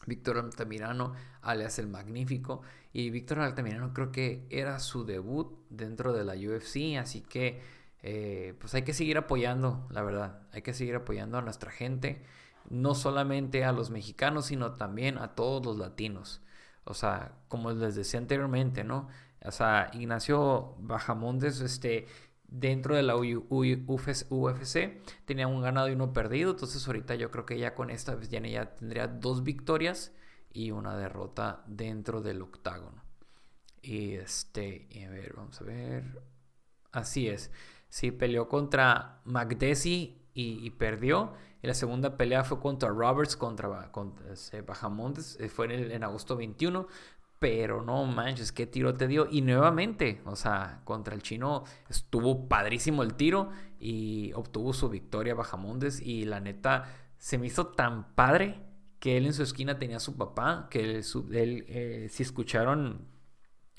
Víctor Altamirano, alias el Magnífico. Y Víctor Altamirano creo que era su debut dentro de la UFC, así que eh, pues hay que seguir apoyando, la verdad. Hay que seguir apoyando a nuestra gente, no solamente a los mexicanos, sino también a todos los latinos. O sea, como les decía anteriormente, ¿no? O sea, Ignacio Bajamontes, este, dentro de la UFC tenía un ganado y uno perdido. Entonces ahorita yo creo que ya con esta pues, ya, ya tendría dos victorias y una derrota dentro del octágono. Y este, a ver, vamos a ver. Así es. Sí, peleó contra McDessie y, perdió. Y la segunda pelea fue contra Roberts, contra, este, Bajamontes. Eh, fue en, agosto 21. Pero no manches, qué tiro te dio. Y nuevamente, o sea, contra el chino estuvo padrísimo el tiro y obtuvo su victoria Bajamontes. Y la neta, se me hizo tan padre que él en su esquina tenía a su papá, que él, eh, si escucharon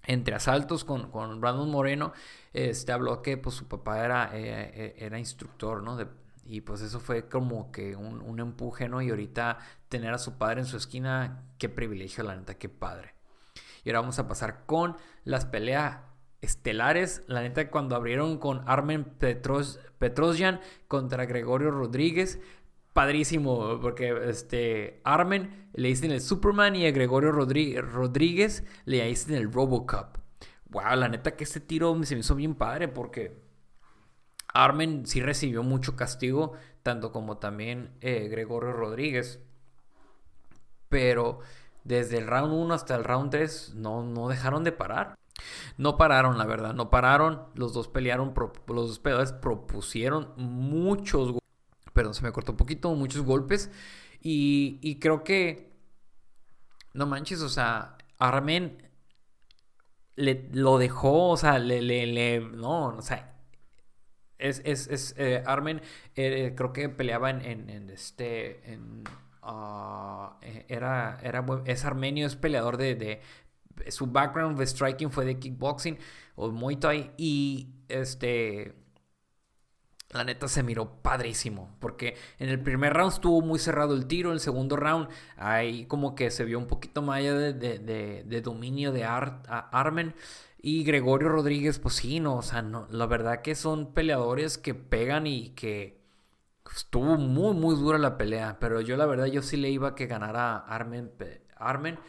entre asaltos con, con Brandon Moreno, este habló que pues su papá era, eh, eh, era instructor, ¿no? y pues eso fue como que un, un empuje, ¿no? Y ahorita tener a su padre en su esquina, qué privilegio, la neta, qué padre. Y ahora vamos a pasar con las peleas estelares. La neta, cuando abrieron con Armen Petros, Petrosyan contra Gregorio Rodríguez, padrísimo, porque este Armen le dicen el Superman y a Gregorio Rodríguez le dicen el Robocop. Wow, la neta que este tiro se me hizo bien padre porque Armen sí recibió mucho castigo, tanto como también eh, Gregorio Rodríguez. Pero desde el round 1 hasta el round 3 no, no dejaron de parar. No pararon, la verdad, no pararon. Los dos pelearon, los dos peleadores propusieron muchos, perdón, se me cortó un poquito, muchos golpes. Y, creo que, no manches, o sea, Armen le, lo dejó, o sea, le, le, no, o sea, es, es, eh, Armen, eh, creo que peleaba en, en este, en Ah, eh, era, era, es armenio, es peleador de, Su background de striking fue de kickboxing o Muay Thai. Y este. La neta se miró padrísimo. Porque en el primer round estuvo muy cerrado el tiro. En el segundo round, ahí como que se vio un poquito más allá de, dominio de Armen. Y Gregorio Rodríguez, pues sí, no. O sea, la verdad que son peleadores que pegan y que estuvo muy, muy dura la pelea, pero yo la verdad yo sí le iba a que ganara Armen, Armen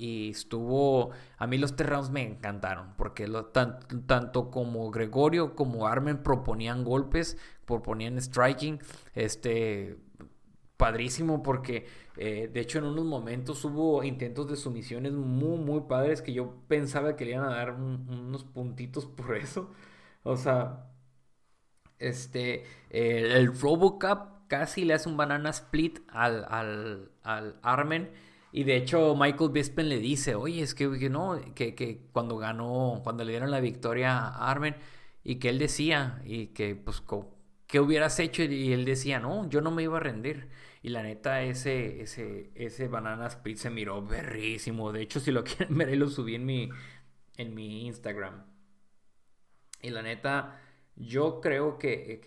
y estuvo, a mí los tres rounds me encantaron, porque tanto como Gregorio como Armen proponían golpes, proponían striking, este, padrísimo porque eh, de hecho en unos momentos hubo intentos de sumisiones muy muy padres que yo pensaba que le iban a dar unos puntitos <laughs> por eso. O sea, este, el, Robocop casi le hace un banana split al, al, Armen. Y de hecho, Michael Bisping le dice, oye, es que, no, que, cuando ganó, cuando le dieron la victoria a Armen, y que él decía, y que pues, ¿qué hubieras hecho? Y él decía, no, yo no me iba a rendir. Y la neta, ese, ese, ese banana split se miró berrísimo. De hecho, si lo <laughs> quieren ver, lo subí en mi, en mi Instagram. Y la neta, yo creo que,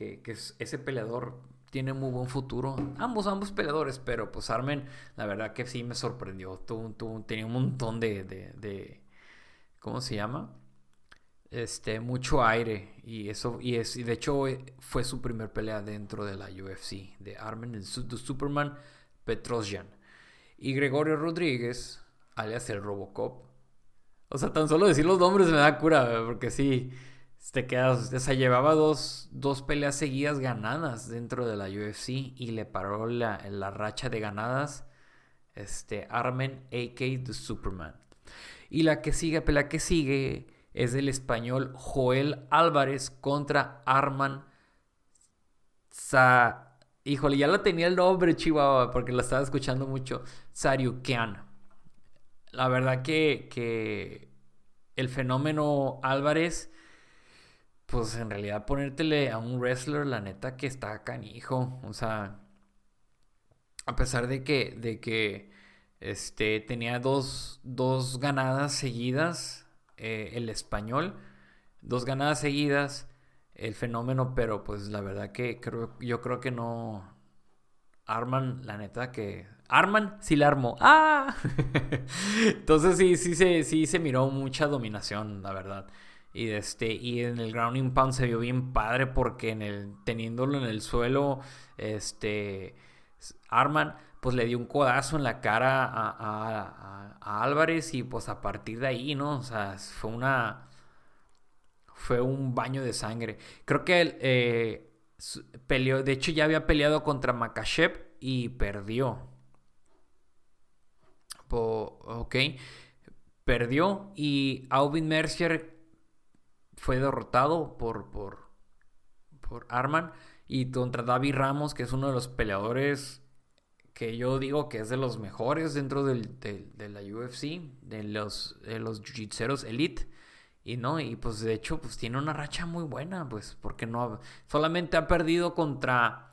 ese peleador tiene muy buen futuro. Ambos, ambos peleadores, pero pues Armen, la verdad que sí me sorprendió. tenía un montón de, de, ¿Cómo se llama? Este, mucho aire. Y eso, y, es, y de hecho eh, fue su primer pelea dentro de la UFC. De Armen, el Superman Petrosyan. Y Gregorio Rodríguez, alias el Robocop. O sea, tan solo decir los nombres me da cura, porque sí te quedas, o sea, llevaba dos, dos, peleas seguidas ganadas dentro de la UFC y le paró la, la racha de ganadas este, Armen AK The Superman. Y la que sigue, pelea que sigue es el español Joel Álvarez contra Arman Híjole, ya lo tenía el nombre, Chihuahua, porque lo estaba escuchando mucho. Saryukian. La verdad que, que el fenómeno Álvarez, pues en realidad ponértele a un wrestler, la neta que está canijo. O sea, a pesar de que, de que este, tenía dos, dos ganadas seguidas, eh, el español, dos ganadas seguidas el fenómeno, pero pues la verdad que creo, yo creo que no. Arman, la neta que. Arman sí la armó. ¡Ah! <laughs> Entonces sí, sí se, sí se miró mucha dominación, la verdad. Y este, y en el grounding pound se vio bien padre porque en el, teniéndolo en el suelo, este. Arman, pues le dio un codazo en la cara a, Álvarez. Y pues a partir de ahí, ¿no? O sea, fue una fue un baño de sangre. Creo que él eh, peleó, de hecho ya había peleado contra Makachev y perdió. ok, perdió y Alvin Mercier fue derrotado por, por, por Arman y contra David Ramos, que es uno de los peleadores que yo digo que es de los mejores dentro del, de la UFC, de los, de los jiu-jitseros elite. Y no, y pues de hecho, pues tiene una racha muy buena, pues, porque no. Solamente ha perdido contra.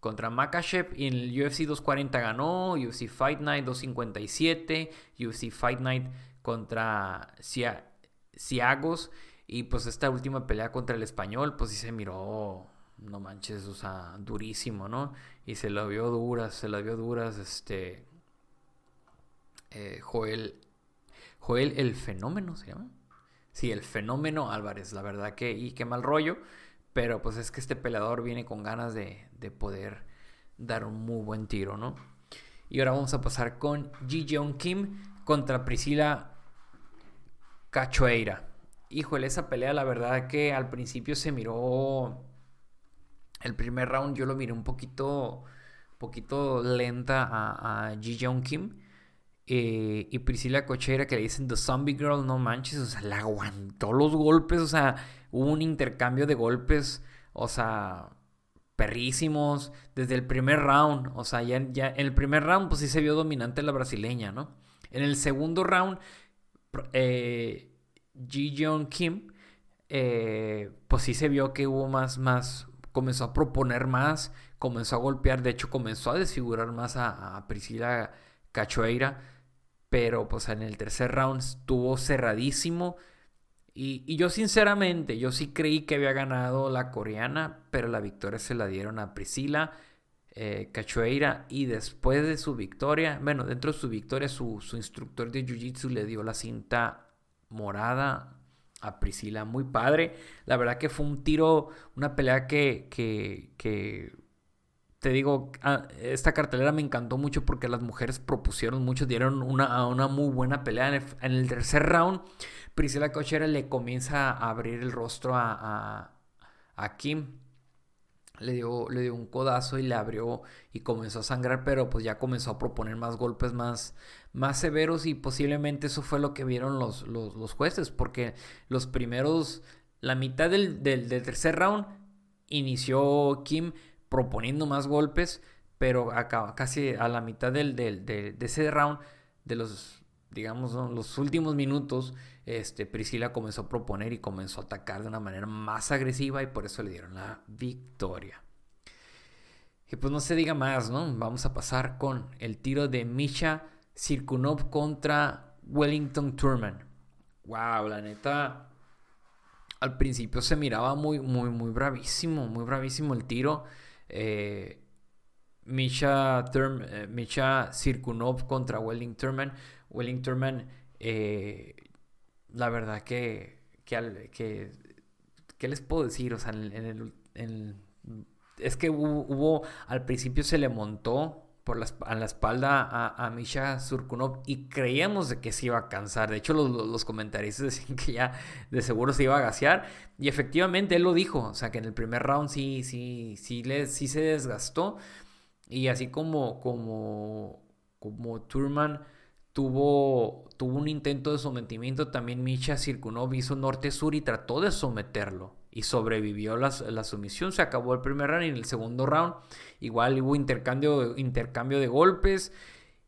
Contra Makachev y en el UFC 240 ganó, UFC Fight Night 257, UFC Fight Night contra Ciagos y pues esta última pelea contra el español, pues sí se miró, no manches, o sea, durísimo, ¿no? Y se lo vio duras, se la vio duras, este... Eh, Joel, Joel el fenómeno se llama. Sí, el fenómeno Álvarez, la verdad que, y qué mal rollo, pero pues es que este peleador viene con ganas de, poder dar un muy buen tiro, ¿no? Y ahora vamos a pasar con Ji Jeong Kim contra Priscila Cachoeira. Híjole, esa pelea, la verdad que al principio se miró. El primer round yo lo miré un poquito. poquito lenta a, a Ji Jeong Kim. Eh, y Priscila Cochera que le dicen The Zombie Girl, no manches, o sea, la aguantó los golpes, o sea, hubo un intercambio de golpes, o sea, perrísimos desde el primer round, o sea, ya, ya en el primer round pues sí se vio dominante la brasileña, ¿no? En el segundo round, eh, Ji Jeong Kim, eh, pues sí se vio que hubo más, más, comenzó a proponer más, comenzó a golpear, de hecho comenzó a desfigurar más a, Priscila Cachoeira pero pues en el tercer round estuvo cerradísimo. Y, yo sinceramente, yo sí creí que había ganado la coreana, pero la victoria se la dieron a Priscila eh, Cachoeira. Y después de su victoria, bueno, dentro de su victoria, su, instructor de Jiu-Jitsu le dio la cinta morada a Priscila. Muy padre. La verdad que fue un tiro, una pelea que, que, que te digo, ah, esta cartelera me encantó mucho porque las mujeres propusieron mucho, dieron una, una muy buena pelea. En el, tercer round, Priscila Cochera le comienza a abrir el rostro a, a, Kim. Le dio, le dio un codazo y le abrió y comenzó a sangrar, pero pues ya comenzó a proponer más golpes más, más severos y posiblemente eso fue lo que vieron los, los, jueces, porque los primeros, la mitad del, del tercer round inició Kim proponiendo más golpes, pero acá, casi a la mitad del, de, ese round, de los, digamos, los últimos minutos, este, Priscila comenzó a proponer y comenzó a atacar de una manera más agresiva y por eso le dieron la victoria. Y pues no se diga más, ¿no? Vamos a pasar con el tiro de Misha Sirkunov contra Wellington Turman. Wow, la neta. Al principio se miraba muy, muy, muy bravísimo, muy bravísimo el tiro. Eh, Misha, eh, Misha Sirkunov contra Welling Turman. Welling Turman, eh, la verdad que, que, que, ¿qué les puedo decir? O sea, es que hubo, al principio se le montó por la, a la espalda a, a, Misha Surkunov y creíamos de que se iba a cansar. De hecho, los, los, comentaristas <laughs> decían que ya de seguro se iba a gasear. Y efectivamente él lo dijo. O sea, que en el primer round sí, sí, sí, le, sí se desgastó. Y así como, como, como Turman tuvo, tuvo un intento de sometimiento, también Misha Sirkunov hizo norte-sur y trató de someterlo. Y sobrevivió la, la, sumisión. Se acabó el primer round y en el segundo round igual hubo intercambio, intercambio de golpes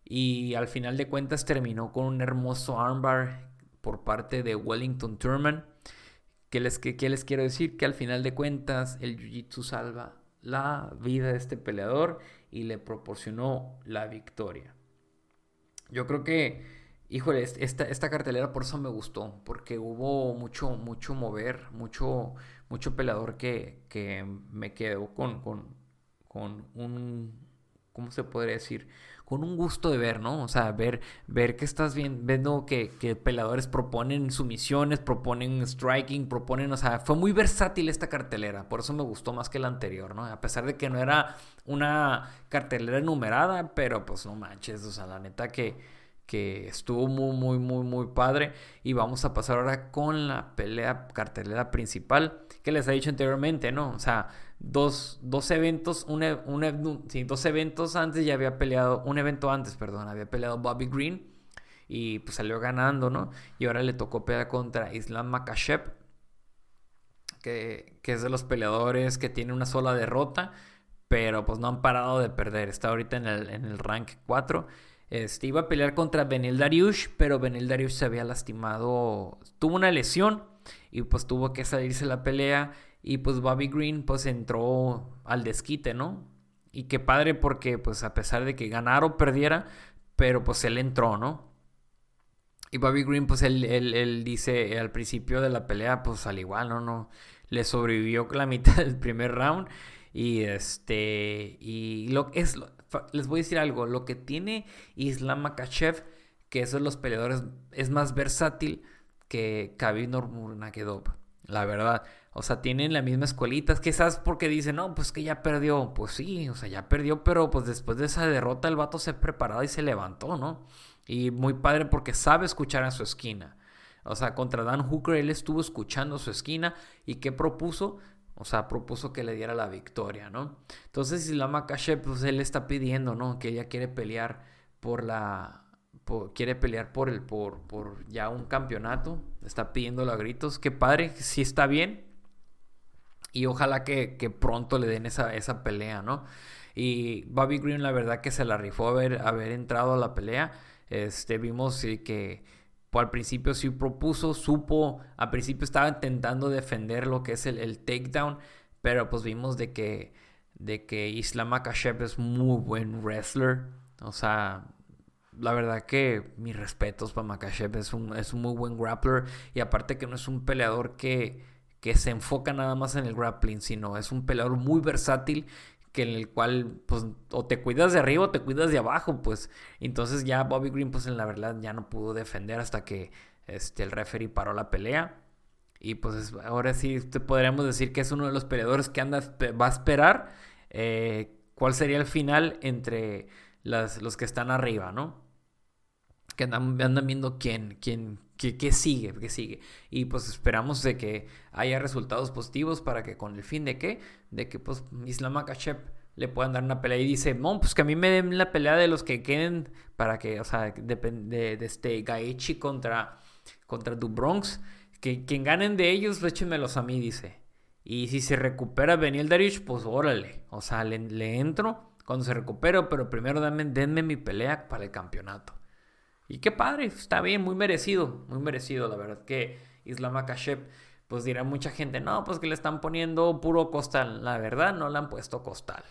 y al final de cuentas terminó con un hermoso armbar por parte de Wellington Turman. ¿Qué les, qué, les quiero decir? Que al final de cuentas el Jiu-Jitsu salva la vida de este peleador y le proporcionó la victoria. Yo creo que, híjole, esta, esta cartelera por eso me gustó, porque hubo mucho, mucho mover, mucho, mucho peleador que, que me quedó con, con, con un, ¿cómo se podría decir? con un gusto de ver, ¿no? O sea, ver, ver que estás viendo que, que peleadores proponen sumisiones, proponen striking, proponen, o sea, fue muy versátil esta cartelera, por eso me gustó más que la anterior, ¿no? A pesar de que no era una cartelera numerada, pero pues no manches, o sea, la neta que, que estuvo muy, muy, muy, muy padre. Y vamos a pasar ahora con la pelea cartelera principal que les he dicho anteriormente, ¿no? O sea, dos, dos eventos, un, un, sí, dos eventos antes ya había peleado, un evento antes, perdón, había peleado Bobby Green y pues salió ganando, ¿no? Y ahora le tocó pelear contra Islam Makashev, que, que es de los peleadores que tiene una sola derrota, pero pues no han parado de perder, está ahorita en el, en el rank 4. Este, iba a pelear contra Benil Dariush, pero Benil Dariush se había lastimado, tuvo una lesión y pues tuvo que salirse la pelea y pues Bobby Green pues entró al desquite, ¿no? Y qué padre porque pues a pesar de que ganara o perdiera, pero pues él entró, ¿no? Y Bobby Green pues él, él, dice al principio de la pelea pues al igual, ¿no? no le sobrevivió la mitad <laughs> del primer round y este y lo es les voy a decir algo, lo que tiene Islam Makachev que esos los peleadores es más versátil que Khabib Nurmagomedov, la verdad. O sea, tienen la misma escuelita. Quizás porque dicen, no, pues que ya perdió. Pues sí, o sea, ya perdió, pero pues después de esa derrota el vato se preparó y se levantó, ¿no? Y muy padre porque sabe escuchar a su esquina. O sea, contra Dan Hooker él estuvo escuchando su esquina y ¿qué propuso? O sea, propuso que le diera la victoria, ¿no? Entonces Islam Makashev, pues él está pidiendo, ¿no? Que ella quiere pelear por la quiere pelear por el por, por ya un campeonato, está pidiendo a gritos, qué padre, si está bien. Y ojalá que, pronto le den esa, esa, pelea, ¿no? Y Bobby Green, la verdad que se la rifó haber, haber entrado a la pelea. Este, vimos que al principio sí propuso, supo, al principio estaba intentando defender lo que es el, el takedown, pero pues vimos de que, de que Islam Makashev es muy buen wrestler. O sea, la verdad que mis respetos para Makachev, es un, es un muy buen grappler y aparte que no es un peleador que, que se enfoca nada más en el grappling, sino es un peleador muy versátil que en el cual pues o te cuidas de arriba o te cuidas de abajo, pues entonces ya Bobby Green pues en la verdad ya no pudo defender hasta que este, el referee paró la pelea y pues ahora sí te podríamos decir que es uno de los peleadores que anda, va a esperar eh, cuál sería el final entre las, los que están arriba, ¿no? que andan, viendo quién, quién, qué, sigue, qué sigue. Y pues esperamos de que haya resultados positivos para que con el fin de qué, de que pues Islam Makhachev le puedan dar una pelea y dice, no, pues que a mí me den la pelea de los que queden para que, o sea, depende de, este Gaechi contra, contra Dubronx, que quien ganen de ellos, échenmelos a mí, dice. Y si se recupera Beniel Darius, pues órale, o sea, le, entro cuando se recupere, pero primero denme mi pelea para el campeonato. Y qué padre, está bien, muy merecido, muy merecido, la verdad que Islam Akashev, pues dirá mucha gente, no, pues que le están poniendo puro costal. La verdad, no le han puesto costal.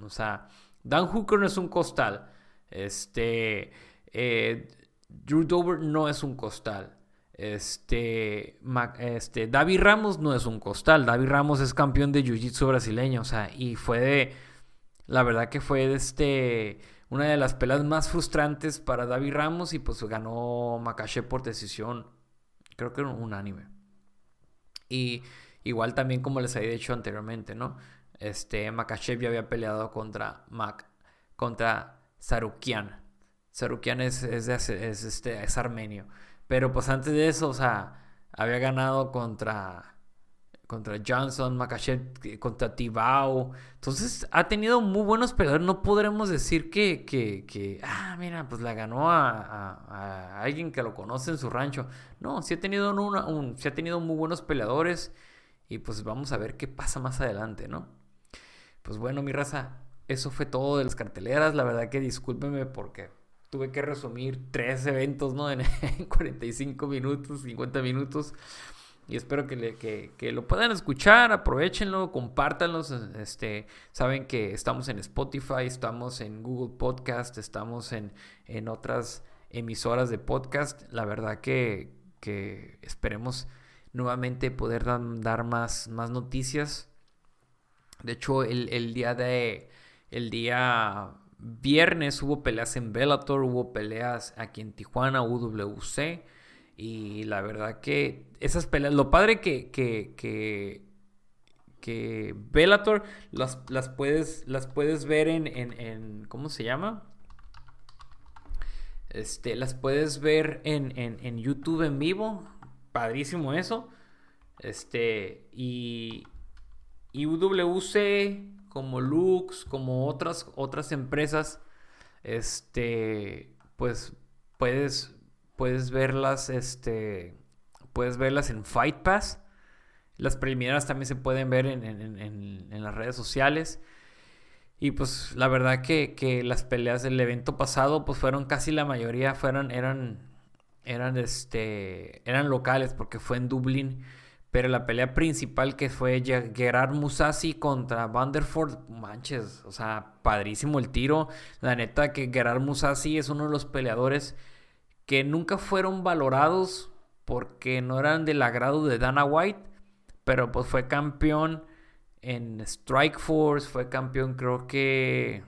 O sea, Dan Hooker no es un costal. Este, eh, Drew Dover no es un costal. Este, este, David Ramos no es un costal. David Ramos es campeón de Jiu-Jitsu brasileño. O sea, y fue de, la verdad que fue de este una de las peleas más frustrantes para David Ramos y pues ganó Makachev por decisión, creo que unánime. Y igual también como les había dicho anteriormente, ¿no? Este Makachev ya había peleado contra Mac, contra Sarukian. Sarukian es, es, es, este, es armenio. Pero pues antes de eso, o sea, había ganado contra contra Johnson, Makachev contra Tibau. Entonces ha tenido muy buenos peleadores. No podremos decir que, que, ah, mira, pues la ganó a, alguien que lo conoce en su rancho. No, sí ha tenido, sí ha tenido muy buenos peleadores. Y pues vamos a ver qué pasa más adelante, ¿no? Pues bueno, mi raza, eso fue todo de las carteleras. La verdad que discúlpeme porque tuve que resumir tres eventos, ¿no? <laughs> En, 45 minutos, 50 minutos. Y espero que, le, que, lo puedan escuchar, aprovechenlo, compártanlos. Este, saben que estamos en Spotify, estamos en Google Podcast, estamos en, en otras emisoras de podcast. La verdad que, que esperemos nuevamente poder dar más, más noticias. De hecho, el, el día de el día viernes hubo peleas en Bellator, hubo peleas aquí en Tijuana, UWC. Y la verdad que esas peleas, lo padre que, que, que, que Bellator las, las, puedes, las puedes ver en, en, ¿cómo se llama? Este, las puedes ver en, en, en YouTube en vivo. Padrísimo eso. Este, y, y UWC como Lux, como otras, otras empresas, este, pues puedes, puedes verlas, este, puedes verlas en Fight Pass. Las preliminares también se pueden ver en, las redes sociales. Y pues la verdad que, las peleas del evento pasado, pues fueron casi la mayoría, fueron, eran, eran, este, eran locales porque fue en Dublín. Pero la pelea principal que fue Gerard Musasi contra Vanderford, manches, o sea, padrísimo el tiro. La neta que Gerard Musasi es uno de los peleadores que nunca fueron valorados porque no eran del agrado de Dana White, pero pues fue campeón en Strike Force, fue campeón creo que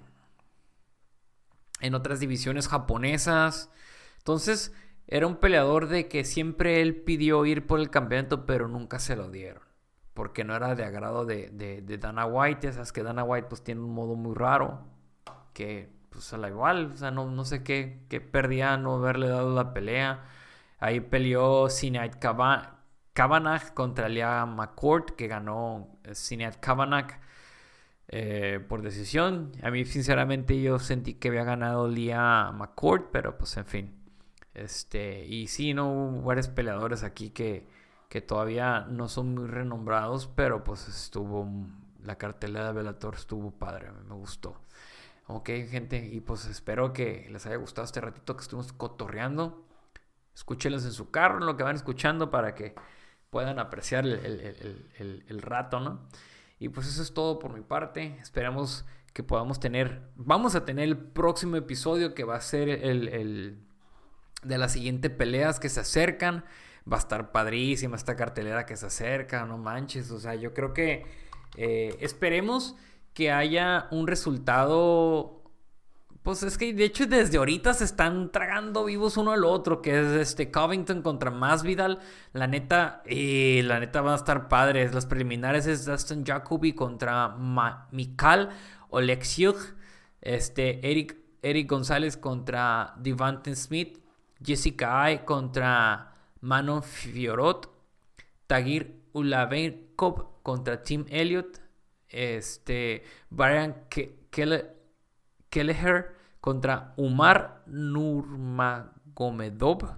en otras divisiones japonesas. Entonces, era un peleador de que siempre él pidió ir por el campeonato, pero nunca se lo dieron. Porque no era de agrado de, Dana White. Ya sabes que Dana White pues tiene un modo muy raro. Que pues a la igual. O sea, no, no sé qué, qué perdía no haberle dado la pelea. Ahí peleó Sinead Kavanagh contra Lea McCourt. Que ganó Sinead Kavanagh. Eh, por decisión. A mí, sinceramente, yo sentí que había ganado Lea McCourt, pero pues en fin. Este, y sí, no hubo varios peleadores aquí que, que todavía no son muy renombrados, pero pues estuvo, la cartelera de Bellator estuvo padre, me gustó. Ok, gente, y pues espero que les haya gustado este ratito que estuvimos cotorreando. Escúchenlos en su carro, en lo que van escuchando, para que puedan apreciar el, rato, ¿no? Y pues eso es todo por mi parte. Esperamos que podamos tener, vamos a tener el próximo episodio que va a ser el de las siguientes peleas que se acercan. Va a estar padrísima esta cartelera que se acerca, no manches. O sea, yo creo que eh, esperemos que haya un resultado. Pues es que de hecho desde ahorita se están tragando vivos uno al otro, que es este Covington contra Masvidal. La neta, y la neta van a estar padres. Las preliminares es Dustin Jacoby contra Mikal Oleksiuk. Este, Eric, Eric González contra Devante Smith. Jessica Ay contra Manon Fiorot, Tagir Ulavenkov contra Tim Elliott, este, Brian Kelleher contra Umar Nurmagomedov.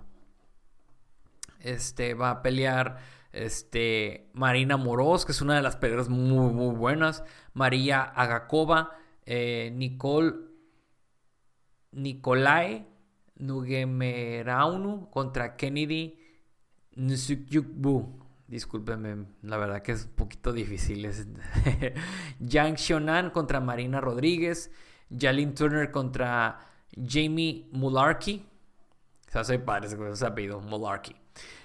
Este va a pelear este, Marina Moroz, que es una de las peleas muy, muy buenas. María Agakova, eh, Nicole Nicolae Nugemeraunu contra Kennedy Nsukyukbu. Discúlpeme, la verdad que es un poquito difícil. <laughs> Yang Xiaonan contra Marina Rodríguez. Jalin Turner contra Jamie Mularkey. O sea, soy padre ese apellido, Mularkey.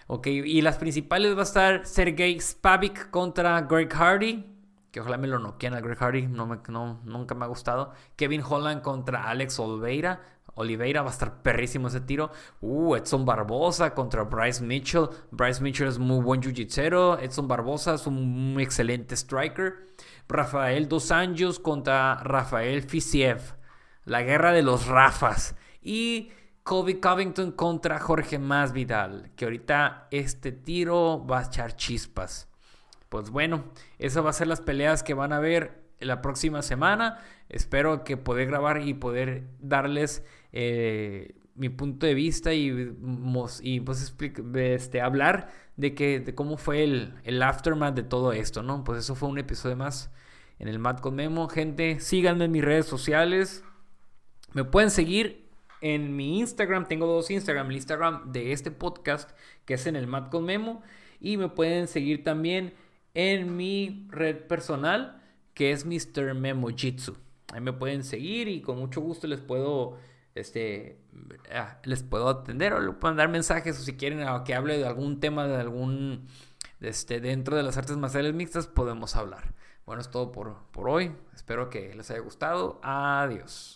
Ok, y las principales va a estar Sergey Spavik contra Greg Hardy. Que ojalá me lo noqueen a Greg Hardy, no, me, no nunca me ha gustado. Kevin Holland contra Alex Oliveira. Oliveira va a estar perrísimo ese tiro. Uh, Edson Barbosa contra Bryce Mitchell. Bryce Mitchell es muy buen jiu-jitsu. Edson Barbosa es un excelente striker. Rafael Dos Anjos contra Rafael Fisiev. La guerra de los Rafas. Y Kobe Covington contra Jorge Masvidal. Que ahorita este tiro va a echar chispas. Pues bueno, esas van a ser las peleas que van a ver la próxima semana. Espero que poder grabar y poder darles eh, mi punto de vista y, y pues este, hablar de, que, cómo fue el, el aftermath de todo esto, ¿no? Pues eso fue un episodio más en el Mad con Memo. Gente, síganme en mis redes sociales. Me pueden seguir en mi Instagram. Tengo dos Instagram. El Instagram de este podcast, que es en el Mad con Memo. Y me pueden seguir también en mi red personal, que es Mr. Memo Jitsu. Ahí me pueden seguir y con mucho gusto les puedo este, ah, les puedo atender o le pueden dar mensajes o si quieren que hable de algún tema de algún, este, dentro de las artes marciales mixtas, podemos hablar. Bueno, es todo por, por hoy. Espero que les haya gustado. Adiós.